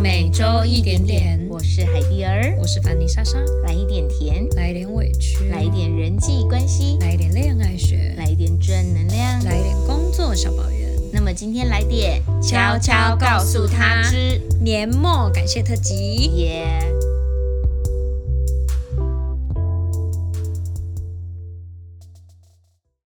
每周一点点。我是海蒂儿，我是凡妮莎莎，来一点甜，来一点委屈，来一点人际关系，来一点恋爱学，来一点正能量，来一点工作小抱怨。那么今天来点悄悄告诉他之。年末感谢特辑。耶。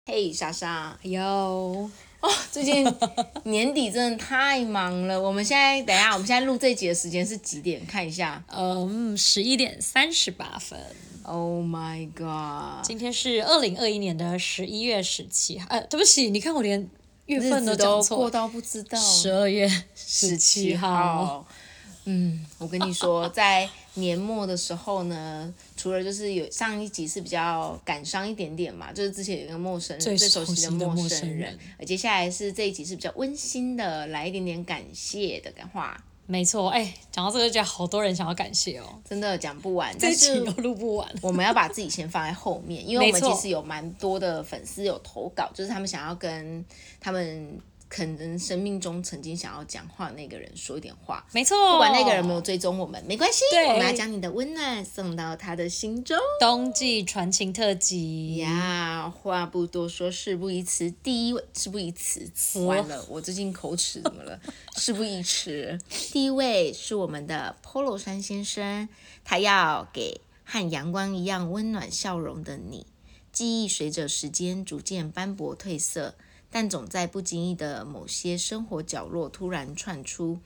嘿，莎莎，有哦，最近 年底真的太忙了。我们现在等一下，我们现在录这集的时间是几点？看一下。嗯，十一点三十八分。Oh my god！今天是二零二一年的十一月十七号。呃，对不起，你看我连月份日子讲错过到不知道。十二月十七号。。嗯，我跟你说，在年末的时候呢，除了就是有上一集是比较感伤一点点嘛，就是之前有一个陌生人最最熟悉的陌生人而接下来是这一集是比较温馨的，来一点点感谢的感话，没错，哎，讲到这个，就好多人想要感谢哦。真的讲不完，这集都录不完。我们要把自己先放在后面，因为我们其实有蛮多的粉丝有投稿，就是他们想要跟他们可能生命中曾经想要讲话的那个人说一点话。没错，不管那个人有没有追踪我们，没关系，对我们要将你的温暖送到他的心中。冬季传情特辑。呀，话不多说，事不宜迟。第一位，事不宜迟，完了，我最近口齿怎么了？事不宜迟。第一位是我们的 Polo 山先生，他要给和阳光一样温暖笑容的你。记忆随着时间逐渐斑驳褪色，但总在不经意的某些生活角落突然窜出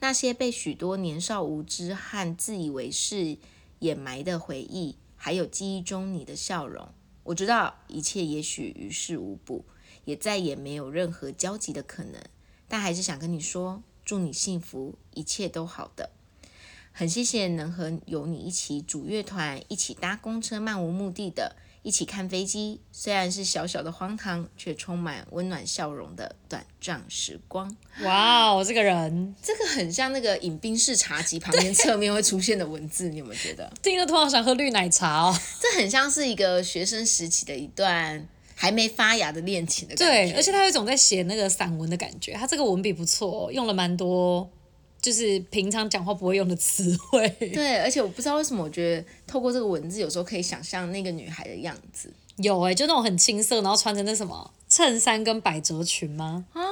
那些被许多年少无知和自以为是掩埋的回忆，还有记忆中你的笑容。我知道一切也许于事无补，也再也没有任何交集的可能，但还是想跟你说，祝你幸福，一切都好的。很谢谢能和有你一起组乐团，一起搭公车，漫无目的的，一起看飞机。虽然是小小的荒唐，却充满温暖笑容的短暂时光。哇哦，这个人这个很像那个饮冰室茶几旁边侧面会出现的文字，你有没有觉得？听了突然想喝绿奶茶哦。这很像是一个学生时期的一段还没发芽的恋情的感觉。对，而且他有一种在写那个散文的感觉，他这个文笔不错、哦，用了蛮多就是平常讲话不会用的词汇。对，而且我不知道为什么，我觉得透过这个文字，有时候可以想象那个女孩的样子有哎、就那种很青涩，然后穿着那什么衬衫跟百褶裙吗？啊，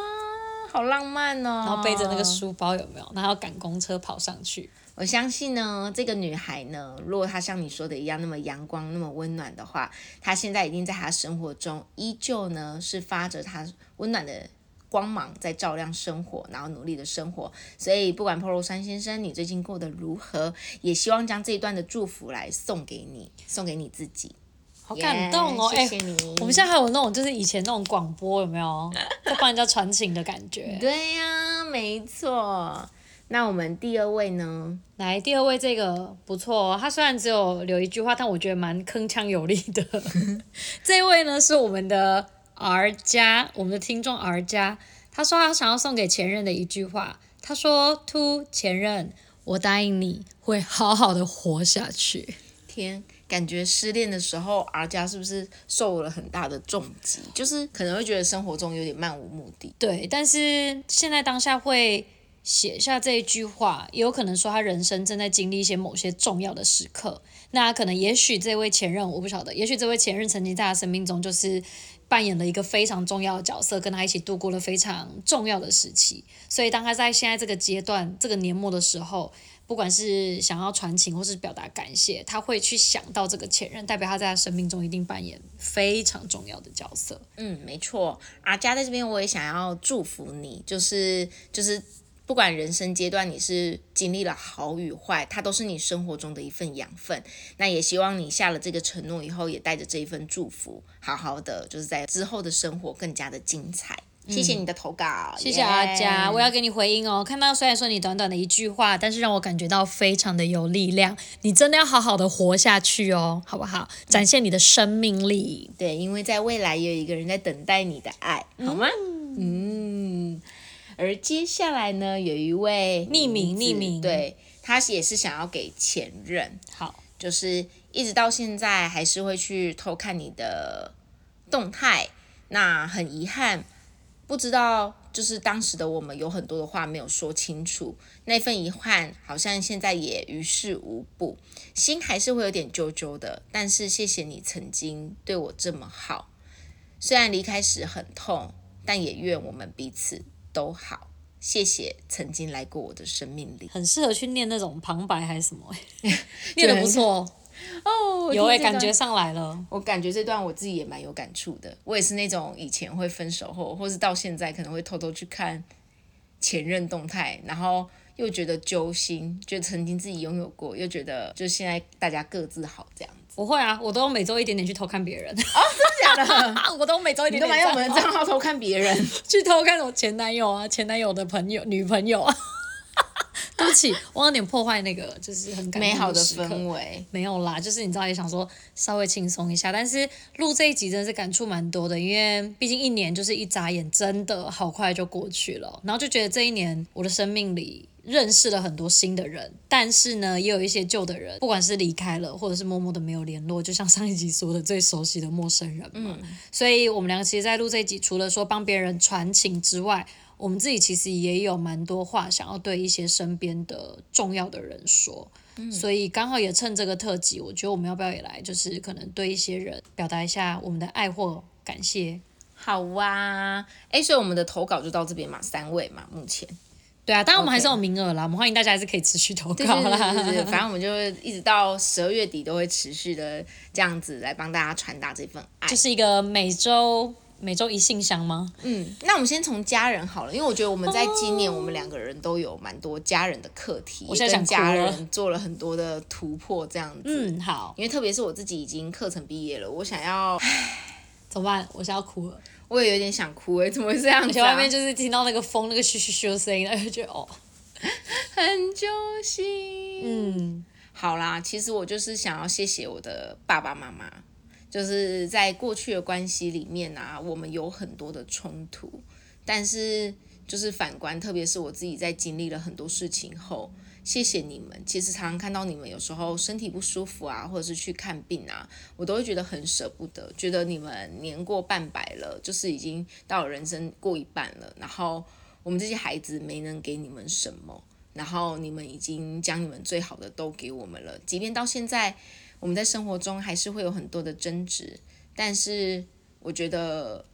好浪漫哦。然后背着那个书包有没有？然后赶公车跑上去。我相信呢，这个女孩呢，如果她像你说的一样那么阳光、那么温暖的话，她现在已经在她生活中依旧呢是发着她温暖的光芒在照亮生活，然后努力的生活。所以不管 Polo 山先生你最近过得如何，也希望将这一段的祝福来送给你，送给你自己。好感动哦！哎、谢谢你。我们现在还有那种就是以前那种广播有没有 在帮人家传情的感觉？对呀、没错。那我们第二位呢？来，第二位这个不错哦，他虽然只有留一句话，但我觉得蛮铿锵有力的。这一位呢是我们的 R 加，我们的听众 R 加，他说他想要送给前任的一句话，他说：“To 前任，我答应你会好好的活下去。天，感觉失恋的时候，R 家是不是受了很大的重击？就是可能会觉得生活中有点漫无目的。”对，但是现在当下会写下这一句话，也有可能说他人生正在经历一些某些重要的时刻。那可能也许这位前任我不晓得，也许这位前任曾经在他生命中就是扮演了一个非常重要的角色，跟他一起度过了非常重要的时期。所以当他在现在这个阶段、这个年末的时候，不管是想要传情或是表达感谢，他会去想到这个前任，代表他在他生命中一定扮演非常重要的角色。嗯，没错。阿佳在这边，我也想要祝福你，就是就是。不管人生阶段你是经历了好与坏，它都是你生活中的一份养分。那也希望你下了这个承诺以后，也带着这一份祝福，好好的就是在之后的生活更加的精彩。谢谢你的投稿，谢谢阿佳，耶我要给你回应哦。看到虽然说你短短的一句话，但是让我感觉到非常的有力量。你真的要好好的活下去哦，好不好？展现你的生命力。对，因为在未来也有一个人在等待你的爱，好吗？嗯。而接下来呢，有一位匿名匿名。对他也是想要给前任，好，就是一直到现在还是会去偷看你的动态。那很遗憾，不知道就是当时的我们有很多的话没有说清楚，那份遗憾好像现在也于事无补，心还是会有点揪揪的。但是谢谢你曾经对我这么好，虽然离开时很痛，但也愿我们彼此都好。谢谢曾经来过我的生命里。很适合去念那种旁白还是什么、念的不错，哦，有哎、哎、感觉上来了。我感觉这段我自己也蛮有感触的。我也是那种以前会分手后，或是到现在可能会偷偷去看前任动态，然后又觉得揪心，觉得曾经自己拥有过，又觉得就现在大家各自好这样子。我会啊，我都每周一点点去偷看别人，真的假的？我都每周一你点点都蛮用我们的账号偷看别人，去偷看我前男友啊，前男友的朋友、女朋友啊。对不起，我有点破坏那个就是很美好的氛围。没有啦，就是你知道也想说稍微轻松一下，但是录这一集真的是感触蛮多的，因为毕竟一年就是一眨眼，真的好快就过去了，然后就觉得这一年我的生命里认识了很多新的人，但是呢，也有一些旧的人，不管是离开了，或者是默默的没有联络，就像上一集说的最熟悉的陌生人嘛。所以我们两个其实，在录这一集，除了说帮别人传情之外，我们自己其实也有蛮多话想要对一些身边的重要的人说。所以刚好也趁这个特辑，我觉得我们要不要也来，就是可能对一些人表达一下我们的爱或感谢。好哇，哎，所以我们的投稿就到这边嘛，三位嘛，目前。对啊，当然我们还是有名额啦，我们欢迎大家还是可以持续投对稿对对对对，啦。反正我们就 一直到十二月底都会持续的这样子来帮大家传达这份爱。就是一个每周每周一信箱吗？嗯，那我们先从家人好了，因为我觉得我们在今年我们两个人都有蛮多家人的课题，我现在也跟家人做了很多的突破，这样子。嗯，好，因为特别是我自己已经课程毕业了，我想要，怎么办？我想要哭了，我也有点想哭哎、怎么会这样子、啊？而且外面就是听到那个风那个咻咻咻的声音，然后就觉得哦，很揪心。嗯，好啦，其实我就是想要谢谢我的爸爸妈妈，就是在过去的关系里面啊，我们有很多的冲突，但是就是反观，特别是我自己在经历了很多事情后，谢谢你们。其实常常看到你们有时候身体不舒服啊，或者是去看病啊，我都会觉得很舍不得，觉得你们年过半百了，就是已经到人生过一半了，然后我们这些孩子没能给你们什么。然后你们已经将你们最好的都给我们了，即便到现在我们在生活中还是会有很多的争执，但是我觉得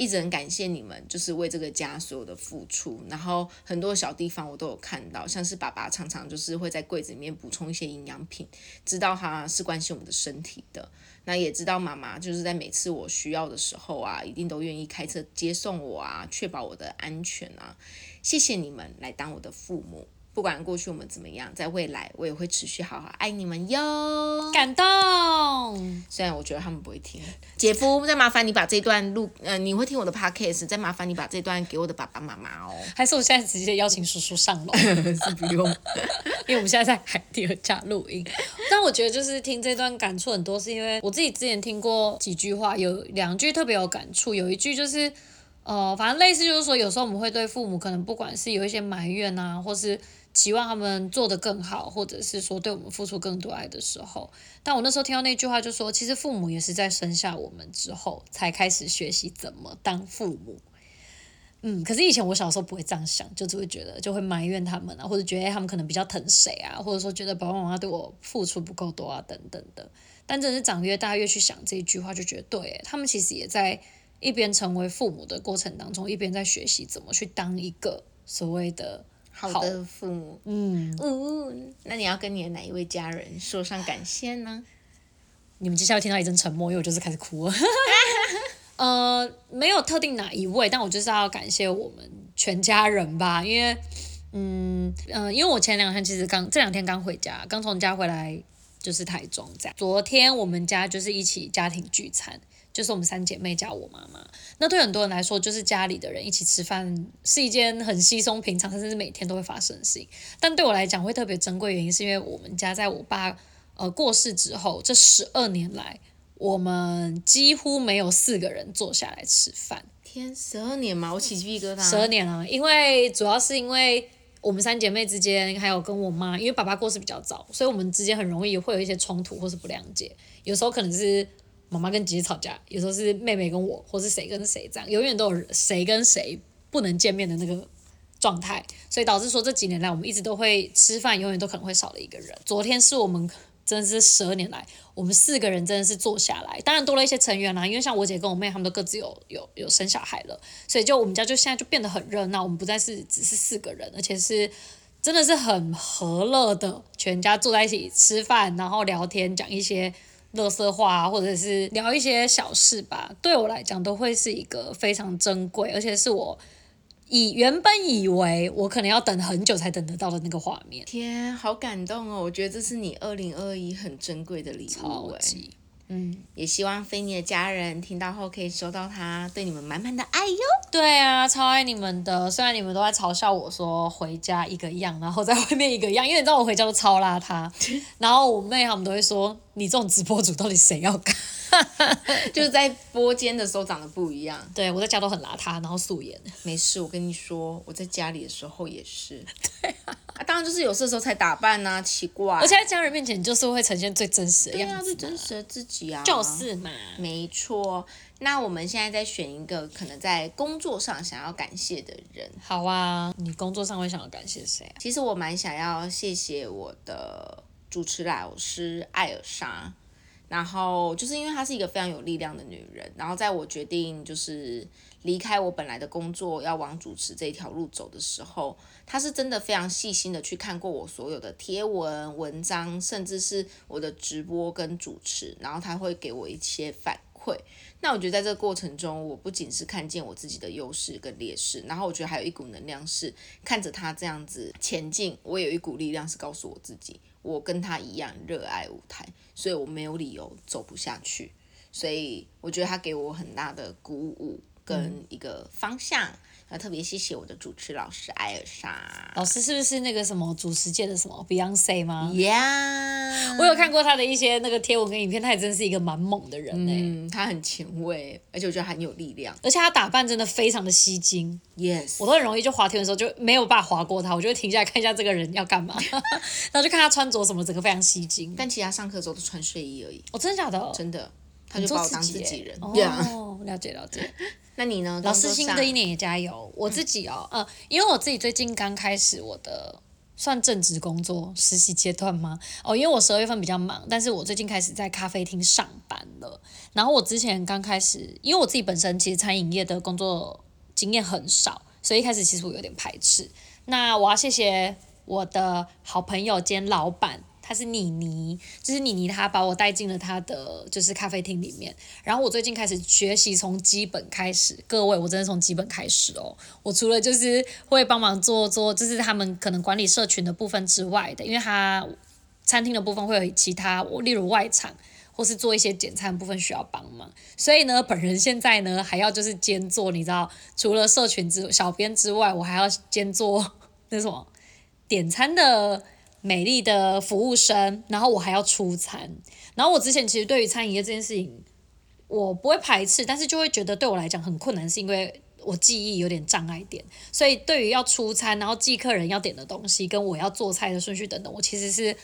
一直很感谢你们，就是为这个家所有的付出。然后很多小地方我都有看到，像是爸爸常常就是会在柜子里面补充一些营养品，知道他是关心我们的身体的。那也知道妈妈就是在每次我需要的时候啊，一定都愿意开车接送我啊，确保我的安全啊。谢谢你们来当我的父母，不管过去我们怎么样，在未来我也会持续好好爱你们哟。感动。虽然我觉得他们不会听，姐夫，再麻烦你把这段录，呃，你会听我的 podcast，再麻烦你把这段给我的爸爸妈妈哦。还是我现在直接邀请叔叔上楼，是不用，因为我们现在在海底儿家录音。但我觉得就是听这段感触很多，是因为我自己之前听过几句话，有两句特别有感触，有一句就是。呃，反正类似就是说，有时候我们会对父母可能不管是有一些埋怨啊，或是期望他们做得更好，或者是说对我们付出更多爱的时候，但我那时候听到那句话，就说其实父母也是在生下我们之后才开始学习怎么当父母。嗯，可是以前我小时候不会这样想，就只会觉得就会埋怨他们啊，或者觉得、他们可能比较疼谁啊，或者说觉得爸爸妈妈对我付出不够多啊，等等的。但真的是长越大越去想这一句话，就觉得对，他们其实也在一边成为父母的过程当中，一边在学习怎么去当一个所谓的好的父母。嗯，嗯，那你要跟你的哪一位家人说上感谢呢？你们接下来听到一阵沉默，因为我就是开始哭了。呃，没有特定哪一位，但我就是要感谢我们全家人吧，因为，嗯嗯、呃因为我前两天其实刚这两天刚回家，刚从家回来，就是台中这样。昨天我们家就是一起家庭聚餐，就是我们三姐妹加我妈妈。那对很多人来说，就是家里的人一起吃饭是一件很稀松平常，甚至是每天都会发生的事情。但对我来讲会特别珍贵，原因是因为我们家在我爸呃过世之后，这十二年来，我们几乎没有四个人坐下来吃饭。天，十二年嘛，我起鸡皮疙瘩。十二年了，因为主要是因为我们三姐妹之间，还有跟我妈，因为爸爸过世比较早，所以我们之间很容易会有一些冲突或是不谅解。有时候可能是妈妈跟姐姐吵架，有时候是妹妹跟我，或是谁跟谁这样，永远都有谁跟谁不能见面的那个状态，所以导致说这几年来我们一直都会吃饭，永远都可能会少了一个人。昨天是我们真的是十二年来，我们四个人真的是坐下来，当然多了一些成员啦，因为像我姐跟我妹他们都各自有有有生小孩了，所以就我们家就现在就变得很热闹，我们不再是只是四个人，而且是。真的是很和乐的，全家坐在一起吃饭，然后聊天，讲一些乐色话，或者是聊一些小事吧。对我来讲，都会是一个非常珍贵，而且是我以原本以为我可能要等很久才等得到的那个画面。天，好感动哦！我觉得这是你二零二一很珍贵的礼物，超级。嗯，也希望菲尼的家人听到后可以收到他对你们满满的爱哟。对啊，超爱你们的。虽然你们都在嘲笑我说回家一个样，然后在外面一个样，因为你知道我回家都超邋遢。然后我妹他们都会说，你这种直播主到底谁要看？就是在播间的时候长得不一样。对，我在家都很邋遢，然后素颜。没事，我跟你说，我在家里的时候也是。对啊。当然就是有事的时候才打扮呐，奇怪。而且在家人面前就是会呈现最真实的样子。最真实的自己啊。就是嘛。没错。那我们现在再选一个可能在工作上想要感谢的人。好啊，你工作上会想要感谢谁啊？其实我蛮想要谢谢我的主持老师艾尔莎。然后就是因为她是一个非常有力量的女人，然后在我决定就是离开我本来的工作，要往主持这一条路走的时候，她是真的非常细心的去看过我所有的贴文、文章，甚至是我的直播跟主持，然后她会给我一些反馈。那我觉得在这个过程中，我不仅是看见我自己的优势跟劣势，然后我觉得还有一股能量是看着她这样子前进，我有一股力量是告诉我自己。我跟他一样热爱舞台，所以我没有理由走不下去。所以我觉得他给我很大的鼓舞跟一个方向。要特别谢谢我的主持老师艾尔莎老师，是不是那个什么主持界的什么 Beyonce 吗？Yeah，我有看过他的一些那个贴文跟影片，他也真是一个蛮猛的人呢。嗯，他很前卫，而且我觉得很有力量，而且他打扮真的非常的吸睛。Yes，我都很容易就滑天的时候就没有办法滑过他，我就会停下来看一下这个人要干嘛，然后就看他穿着什么，整个非常吸睛。但其他上课的时候都穿睡衣而已。哦，真的假的？真的，他就把我当自己人。哦，了解了解。那你呢？老师新的一年也加油。我自己哦，呃，因为我自己最近刚开始我的算正职工作实习阶段吗？哦，因为我十二月份比较忙，但是我最近开始在咖啡厅上班了。然后我之前刚开始，因为我自己本身其实餐饮业的工作经验很少，所以一开始其实我有点排斥。那我要谢谢我的好朋友兼老板。他是妮妮，就是妮妮，她把我带进了她的就是咖啡厅里面。然后我最近开始学习从基本开始，各位，我真的从基本开始哦。我除了就是会帮忙做做，就是他们可能管理社群的部分之外的，因为他餐厅的部分会有其他，例如外场或是做一些简餐部分需要帮忙。所以呢，本人现在呢还要就是兼做，你知道，除了社群之小编之外，我还要兼做 那什么点餐的。美丽的服务生，然后我还要出餐，然后我之前其实对于餐饮业这件事情，我不会排斥，但是就会觉得对我来讲很困难，是因为我记忆有点障碍点，所以对于要出餐，然后记客人要点的东西，跟我要做菜的顺序等等，我其实是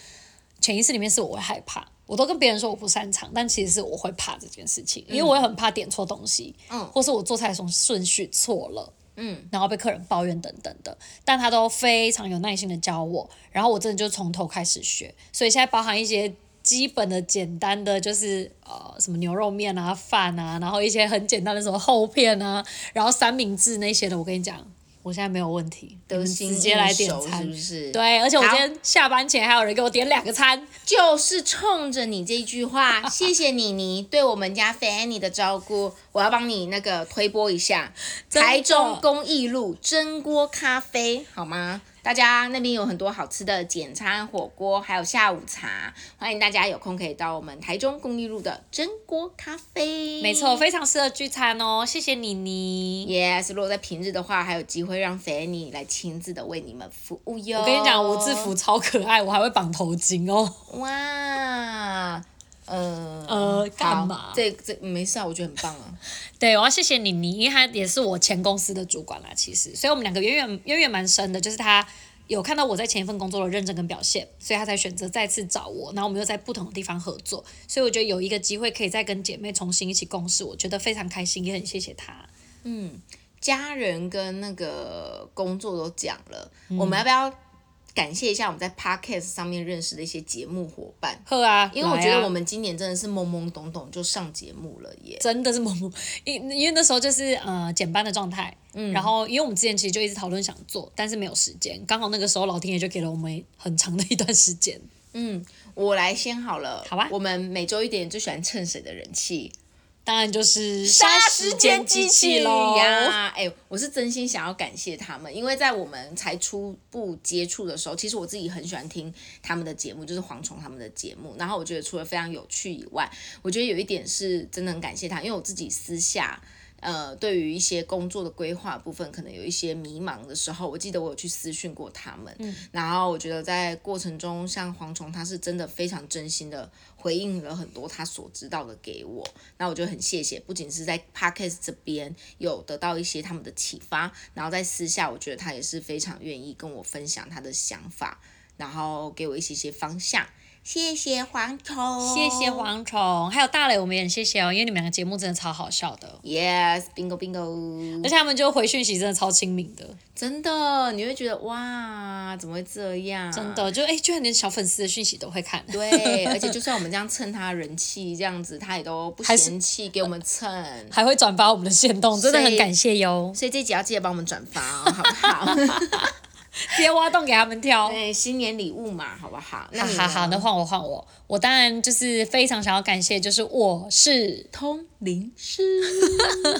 潜意识里面是我会害怕，我都跟别人说我不擅长，但其实是我会怕这件事情，因为我也很怕点错东西，嗯，或是我做菜的时候顺序错了。嗯，然后被客人抱怨等等的，但他都非常有耐心的教我，然后我真的就从头开始学，所以现在包含一些基本的简单的，就是呃什么牛肉面啊、饭啊，然后一些很简单的什么厚片啊，然后三明治那些的，我跟你讲。我现在没有问题，直接来点餐，是不是？对，而且我今天下班前还有人给我点两个餐，就是冲着你这句话，谢谢妮妮对我们家 Fanny 的照顾，我要帮你那个推播一下台中公益路蒸锅咖啡，好吗？大家那边有很多好吃的简餐火锅，还有下午茶，欢迎大家有空可以到我们台中公益路的蒸锅咖啡。没错，非常适合聚餐哦，谢谢妮妮。Yes，如果在平日的话，还有机会让 Fanny 来亲自的为你们服务哟。我跟你讲，我制服超可爱，我还会绑头巾哦。哇。呃呃，干嘛？这这没事啊，我觉得很棒啊。对，我要谢谢你，你，因为他也是我前公司的主管啦。其实，所以我们两个渊源渊源蛮深的。就是他有看到我在前一份工作的认真跟表现，所以他才选择再次找我。然后我们又在不同的地方合作，所以我觉得有一个机会可以再跟姐妹重新一起共事，我觉得非常开心，也很谢谢他。嗯。家人跟那个工作都讲了，嗯我们要不要感谢一下我们在 podcast 上面认识的一些节目伙伴？呵啊，因为我觉得我们今年真的是懵懵懂懂就上节目了耶。真的是懵懵，因因为那时候就是呃减班的状态，嗯，然后因为我们之前其实就一直讨论想做，但是没有时间，刚好那个时候老天爷就给了我们很长的一段时间。嗯我来先好了，好吧我们每周一点最喜欢蹭谁的人气？当然就是杀时间机器喽。呀！哎、我是真心想要感谢他们，因为在我们才初步接触的时候，其实我自己很喜欢听他们的节目，就是蝗虫他们的节目。然后我觉得除了非常有趣以外，我觉得有一点是真的很感谢他，因为我自己私下。呃，对于一些工作的规划部分，可能有一些迷茫的时候，我记得我有去私讯过他们，然后我觉得在过程中，像蝗虫他是真的非常真心的回应了很多他所知道的给我，那我就很谢谢，不仅是在 podcast 这边有得到一些他们的启发，然后在私下，我觉得他也是非常愿意跟我分享他的想法，然后给我一些些方向。谢谢蝗虫，谢谢蝗虫，还有大磊，我们也很谢谢哦，因为你们两个节目真的超好笑的，Yes，bingo bingo，而且他们就回讯息真的超亲民的，真的你会觉得哇，怎么会这样？真的就哎，居然连小粉丝的讯息都会看，对，而且就算我们这样蹭他人气，这样子他也都不嫌弃给我们蹭。还会转发我们的线动，真的很感谢哟，所以这集要记得帮我们转发哦，好不好？直接挖洞给他们跳。对，新年礼物嘛，好不好？那好好好，那换我换我，我当然就是非常想要感谢，就是我是通灵师，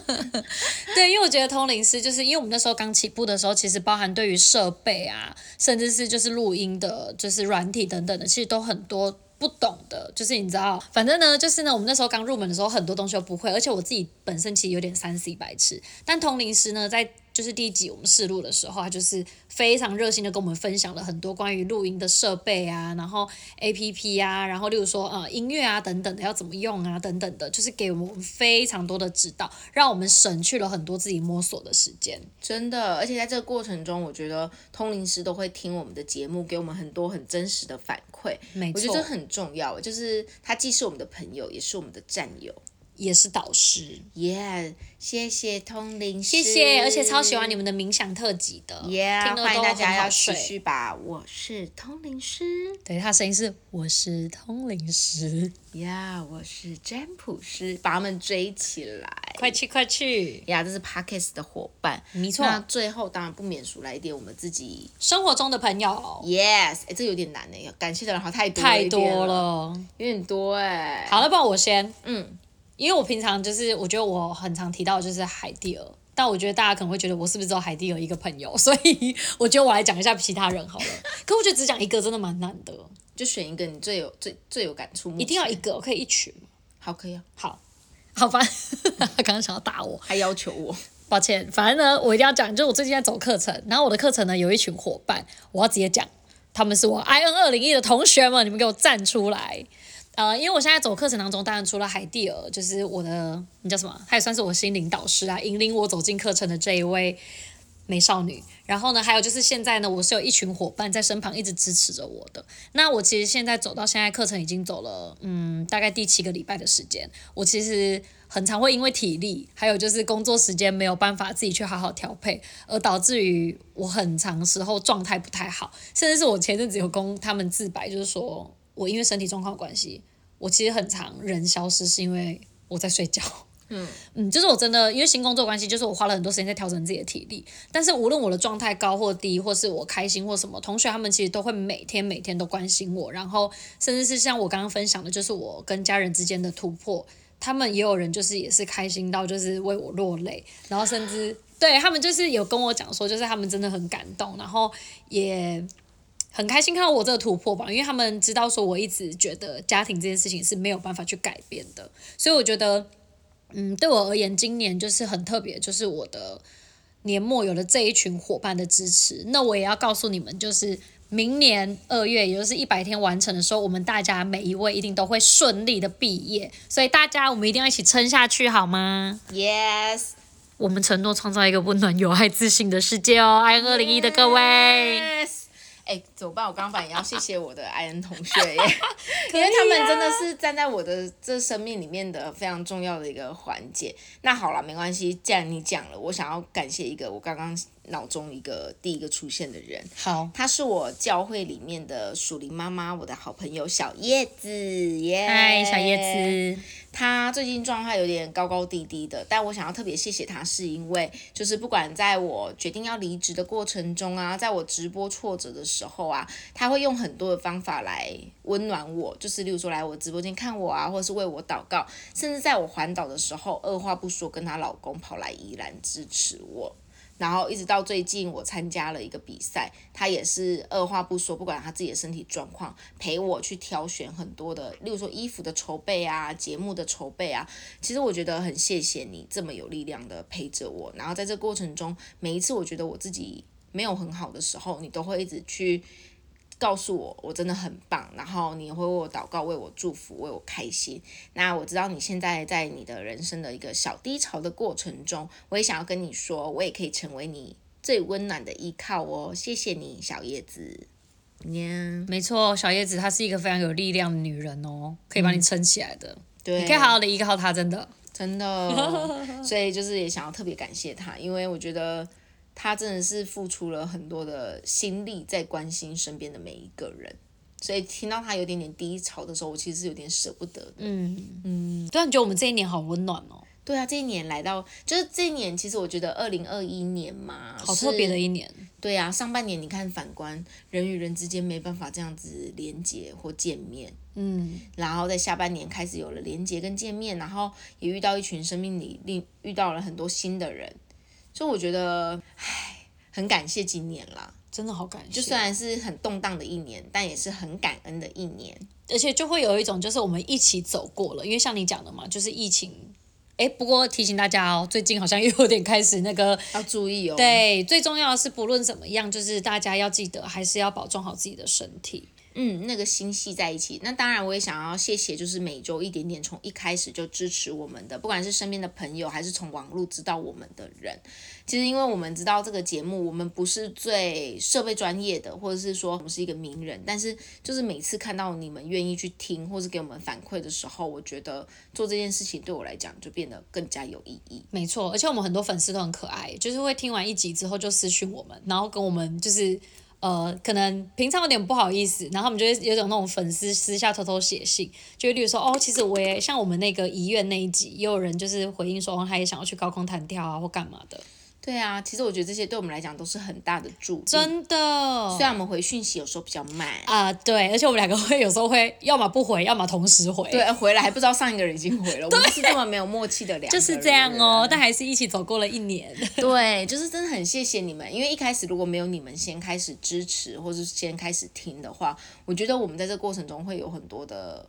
对，因为我觉得通灵师就是因为我们那时候刚起步的时候，其实包含对于设备啊，甚至是就是录音的，就是软体等等的，其实都很多。不懂的，就是你知道，反正呢，就是呢，我们那时候刚入门的时候，很多东西都不会，而且我自己本身其实有点三 C 白痴。但通灵师呢，在就是第一集我们试录的时候，他就是非常热心的跟我们分享了很多关于录音的设备啊，然后 A P P 啊，然后例如说呃音乐啊等等的要怎么用啊等等的，就是给我们非常多的指导，让我们省去了很多自己摸索的时间。真的，而且在这个过程中，我觉得通灵师都会听我们的节目，给我们很多很真实的反馈。没错我觉得这很重要，就是他既是我们的朋友，也是我们的战友。也是导师，耶、谢谢通灵师，谢谢，而且超喜欢你们的冥想特辑的，耶、听了欢迎大家要持睡。续吧我是通灵师对，他声音是我是通灵师，呀我是占卜师，把他们追起来。快去快去，呀这是 Parkes 的伙伴。没错，那最后当然不免俗来一点我们自己生活中的朋友，yes，哎，这有点难哎，感谢的人好太多太多了，有点多哎。好，了不然我先，嗯，因为我平常就是我觉得我很常提到就是海蒂尔。但我觉得大家可能会觉得我是不是只有海蒂尔一个朋友，所以我觉得我来讲一下其他人好了。可我觉得只讲一个真的蛮难的，就选一个你最有最最有感触，一定要一个，我可以一群吗？好，可以啊。好，好吧，他刚刚想要打我，还要求我，抱歉，反正呢，我一定要讲，就是我最近在走课程，然后我的课程呢有一群伙伴，我要直接讲，他们是我 I N 二零一的同学们，你们给我站出来。呃，因为我现在走课程当中，当然除了海蒂尔，就是我的，你叫什么？他也算是我心灵导师啊，引领我走进课程的这一位美少女。然后呢，还有就是现在呢，我是有一群伙伴在身旁一直支持着我的。那我其实现在走到现在课程已经走了，嗯，大概第七个礼拜的时间。我其实很常会因为体力，还有就是工作时间没有办法自己去好好调配，而导致于我很长时候状态不太好，甚至是我前阵子有跟他们自白，就是说我因为身体状况关系，我其实很常人消失，是因为我在睡觉。嗯 嗯，就是我真的因为新工作关系，就是我花了很多时间在调整自己的体力。但是无论我的状态高或低，或是我开心或什么，同学他们其实都会每天每天都关心我，然后甚至是像我刚刚分享的，就是我跟家人之间的突破，他们也有人就是也是开心到就是为我落泪，然后甚至对他们就是有跟我讲说，就是他们真的很感动，然后也。很开心看到我这个突破吧，因为他们知道说我一直觉得家庭这件事情是没有办法去改变的，所以我觉得嗯，对我而言，今年就是很特别，就是我的年末有了这一群伙伴的支持。那我也要告诉你们，就是明年二月，也就是一百天完成的时候，我们大家每一位一定都会顺利的毕业。所以大家，我们一定要一起撑下去，好吗？Yes，我们承诺创造一个温暖、有爱、自信的世界哦！爱二零一的各位，Yes。哎，怎么办？我刚刚也要谢谢我的 I N 同学耶，因为他们真的是站在我的这生命里面的非常重要的一个环节。那好了，没关系，既然你讲了，我想要感谢一个我刚刚脑中一个第一个出现的人。好，她是我教会里面的属灵妈妈，我的好朋友小叶子耶。嗨，小叶子。他最近状态有点高高低低的，但我想要特别谢谢他，是因为就是不管在我决定要离职的过程中啊，在我直播挫折的时候啊，他会用很多的方法来温暖我，就是例如说来我直播间看我啊，或者是为我祷告，甚至在我环岛的时候，二话不说跟她老公跑来宜兰支持我。然后一直到最近，我参加了一个比赛，他也是二话不说，不管他自己的身体状况，陪我去挑选很多的，例如说衣服的筹备啊，节目的筹备啊。其实我觉得很谢谢你这么有力量的陪着我，然后在这过程中，每一次我觉得我自己没有很好的时候，你都会一直去。告诉我我真的很棒，然后你会为我祷告，为我祝福，为我开心。那我知道你现在在你的人生的一个小低潮的过程中，我也想要跟你说，我也可以成为你最温暖的依靠哦。谢谢你，小叶子。没错，小叶子她是一个非常有力量的女人哦，可以把你撑起来的。对，你可以好好的依靠她，真的，真的。所以就是也想要特别感谢她，因为我觉得。他真的是付出了很多的心力在关心身边的每一个人，所以听到他有点点低潮的时候，我其实是有点舍不得的。嗯嗯，突然觉得我们这一年好温暖哦。对啊，这一年来到就是这一年，其实我觉得二零二一年嘛，好特别的一年。对啊，上半年你看反观人与人之间没办法这样子连接或见面，嗯，然后在下半年开始有了连接跟见面，然后也遇到一群生命里另遇到了很多新的人。所以我觉得，唉，很感谢今年啦，真的好感谢。就虽然是很动荡的一年，但也是很感恩的一年。而且就会有一种，就是我们一起走过了。因为像你讲的嘛，就是疫情，哎，不过提醒大家哦，最近好像又有点开始那个 要注意哦。对，最重要的是，不论怎么样，就是大家要记得，还是要保重好自己的身体。嗯，那个心系在一起。那当然，我也想要谢谢，就是每周一点点从一开始就支持我们的，不管是身边的朋友，还是从网络知道我们的人。其实，因为我们知道这个节目，我们不是最设备专业的，或者是说我们是一个名人，但是就是每次看到你们愿意去听，或是给我们反馈的时候，我觉得做这件事情对我来讲就变得更加有意义。没错，而且我们很多粉丝都很可爱，就是会听完一集之后就私讯我们，然后跟我们就是。呃，可能平常有点不好意思，然后他们就会有种那种粉丝私下偷偷写信，就例如说，哦，其实我也像我们那个遗愿那一集，也有人就是回应说，他也想要去高空弹跳啊，或干嘛的。对啊，其实我觉得这些对我们来讲都是很大的助力。真的，虽然我们回讯息有时候比较慢啊，对，而且我们两个会有时候会要么不回，要么同时回。对，回来还不知道上一个人已经回了，我们是这么没有默契的两个人。就是这样哦，但还是一起走过了一年。对，就是真的很谢谢你们，因为一开始如果没有你们先开始支持，或是先开始听的话，我觉得我们在这过程中会有很多的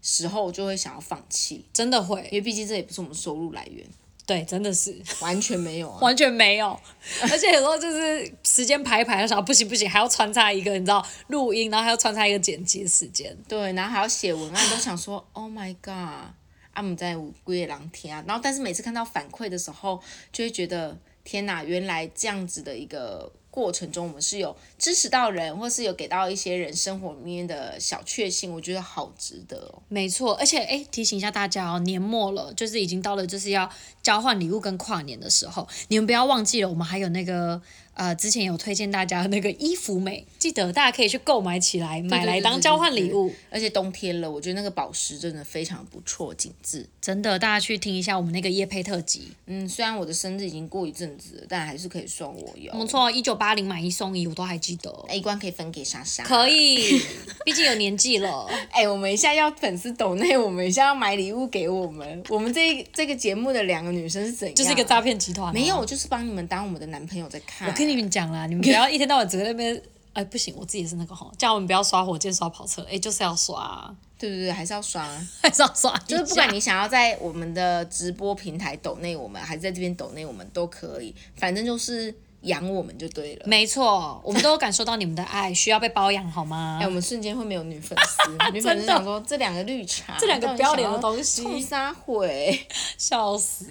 时候就会想要放弃，真的会，因为毕竟这也不是我们收入来源。对，真的是。完全没有，啊。完全没有，而且有时候就是时间排一排，想不行不行，还要穿插一个你知道录音，然后还要穿插一个剪辑时间，对，然后还要写文案，都想说 Oh my God，阿姆在五龟狼天啊，然后但是每次看到反馈的时候，就会觉得天哪，原来这样子的一个。过程中，我们是有支持到人，或是有给到一些人生活里面的小确幸，我觉得好值得哦。没错，而且哎，提醒一下大家哦，年末了，就是已经到了就是要交换礼物跟跨年的时候，你们不要忘记了，我们还有那个。呃，之前有推荐大家那个衣服美，记得大家可以去购买起来，买来当交换礼物。而且冬天了，我觉得那个宝石真的非常不错，紧致。真的，大家去听一下我们那个叶配特辑。嗯，虽然我的生日已经过一阵子了，但还是可以送我有。没错，一九八零买一送一，我都还记得。A 关可以分给莎莎。可以，毕竟有年纪了。哎，我们一下要粉丝抖内，我们一下要买礼物给我们。我们这这个节目的两个女生是怎样？就是一个诈骗集团。没有，就是帮你们当我们的男朋友在看。你们讲啦，你们不要一天到晚只在那边，哎，不行，我自己是那个吼，叫我们不要刷火箭、刷跑车，哎，就是要刷，对对对，还是要刷，还是要刷，就是不管你想要在我们的直播平台抖内我们，还是在这边抖内我们都可以，反正就是。养我们就对了。没错，我们都有感受到你们的爱，需要被包养好吗 哎、？我们瞬间会没有女粉丝，女粉丝想说这两个绿茶，这两个不要脸的东西冲撒毁。笑死！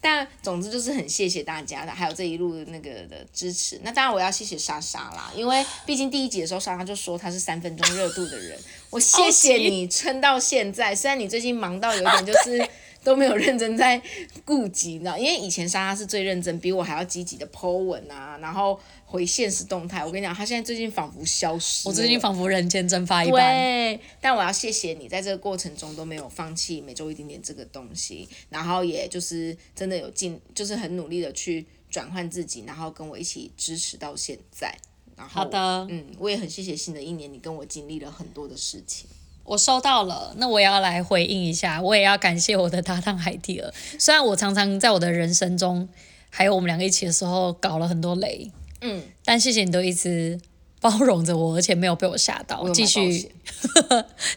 但总之就是很谢谢大家的，还有这一路的那个的支持。那当然我要谢谢莎莎啦，因为毕竟第一集的时候莎莎就说她是三分钟热度的人，我谢谢你撑到现在。虽然你最近忙到有点就是。都没有认真在顾及，你知道，因为以前莎莎是最认真，比我还要积极的 Po 文啊，然后回现实动态。我跟你讲，她现在最近仿佛消失。我最近仿佛人间蒸发一般。对，但我要谢谢你，在这个过程中都没有放弃每周一点点这个东西，然后也就是真的有尽，就是很努力的去转换自己，然后跟我一起支持到现在。然后好的嗯，我也很谢谢新的一年，你跟我经历了很多的事情。我收到了，那我也要来回应一下，我也要感谢我的搭档海蒂尔。虽然我常常在我的人生中，还有我们两个一起的时候搞了很多雷，嗯，但谢谢你都一直包容着我，而且没有被我吓到我，继买保续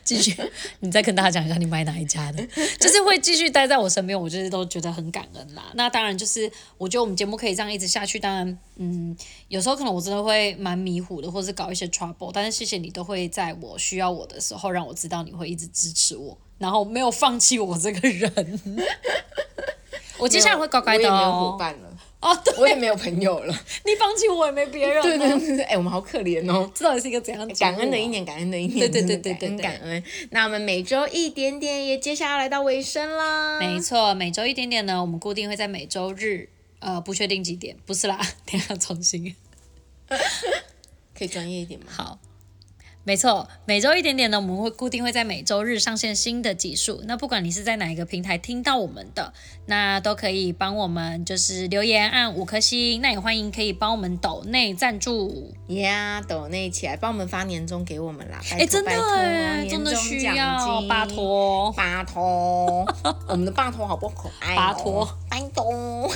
继续，你再跟大家讲一下你买哪一家的，就是会继续待在我身边，我就是都觉得很感恩啦。那当然就是我觉得我们节目可以这样一直下去，当然，嗯，有时候可能我真的会蛮迷糊的，或是搞一些 trouble，但是谢谢你都会在我需要我的时候，让我知道你会一直支持我，然后没有放弃我这个人。我接下来会乖乖的我也没有伙哦。伴了，哦，对，我也没有朋友了。你放弃我也没别人了。对对对对，哎、我们好可怜哦。这到底是一个怎样感恩的一？年，感恩的一年，对对对对对感恩感恩。那我们每周一点点，也接下来来到尾声啦。没错，每周一点点呢，我们固定会在每周日，呃，不确定几点，不是啦，等一下重新。可以专业一点吗？好，没错，每周一点点呢，我们会固定会在每周日上线新的集数。那不管你是在哪一个平台听到我们的，那都可以帮我们就是留言按五颗星。那也欢迎可以帮我们抖内赞助。呀，抖内起来，帮我们发年终给我们啦！哎哎，真的哎，真的需要，拜，托。拜托，我们的拜托好不可爱、哦？拜托，拜托。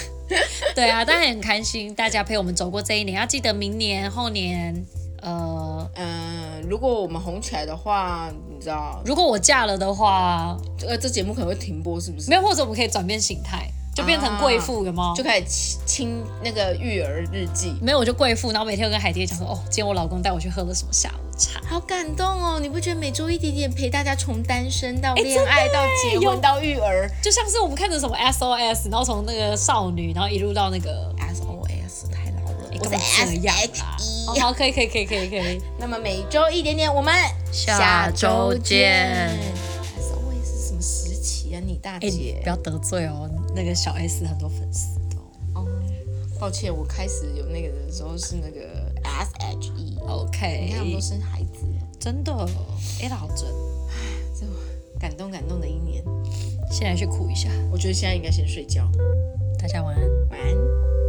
对啊，但很开心，大家陪我们走过这一年，要记得明年、后年，呃，嗯，如果我们红起来的话，你知道，如果我嫁了的话，呃，这节目可能会停播，是不是？没有，或者我们可以转变形态，就变成贵妇，有吗？就开始清清那个育儿日记。没有，我就贵妇，然后每天都跟海蝶讲说，哦，今天我老公带我去喝了什么下午茶。好感动哦！你不觉得每周一点点陪大家从单身到哎恋爱到结婚到育儿就像是我们看的什么 SOS，然后从那个少女，然后一路到那个，，SOS 我干是嘛这样啦 SHE 哦，好，可以，可以，可以，可以，可以。那么每周一点点，我们下周见 SOS 是什么时期啊？你大哎、姐不？要得罪哦，那个小 S 很多粉丝的哦。哦，抱歉，我开始有那个的时候是那个 S H E。OK，。你看我们都生孩子了，真的，哎，老真，这感动感动的一年。现在去哭一下，我觉得现在应该先睡觉，大家晚安。晚安。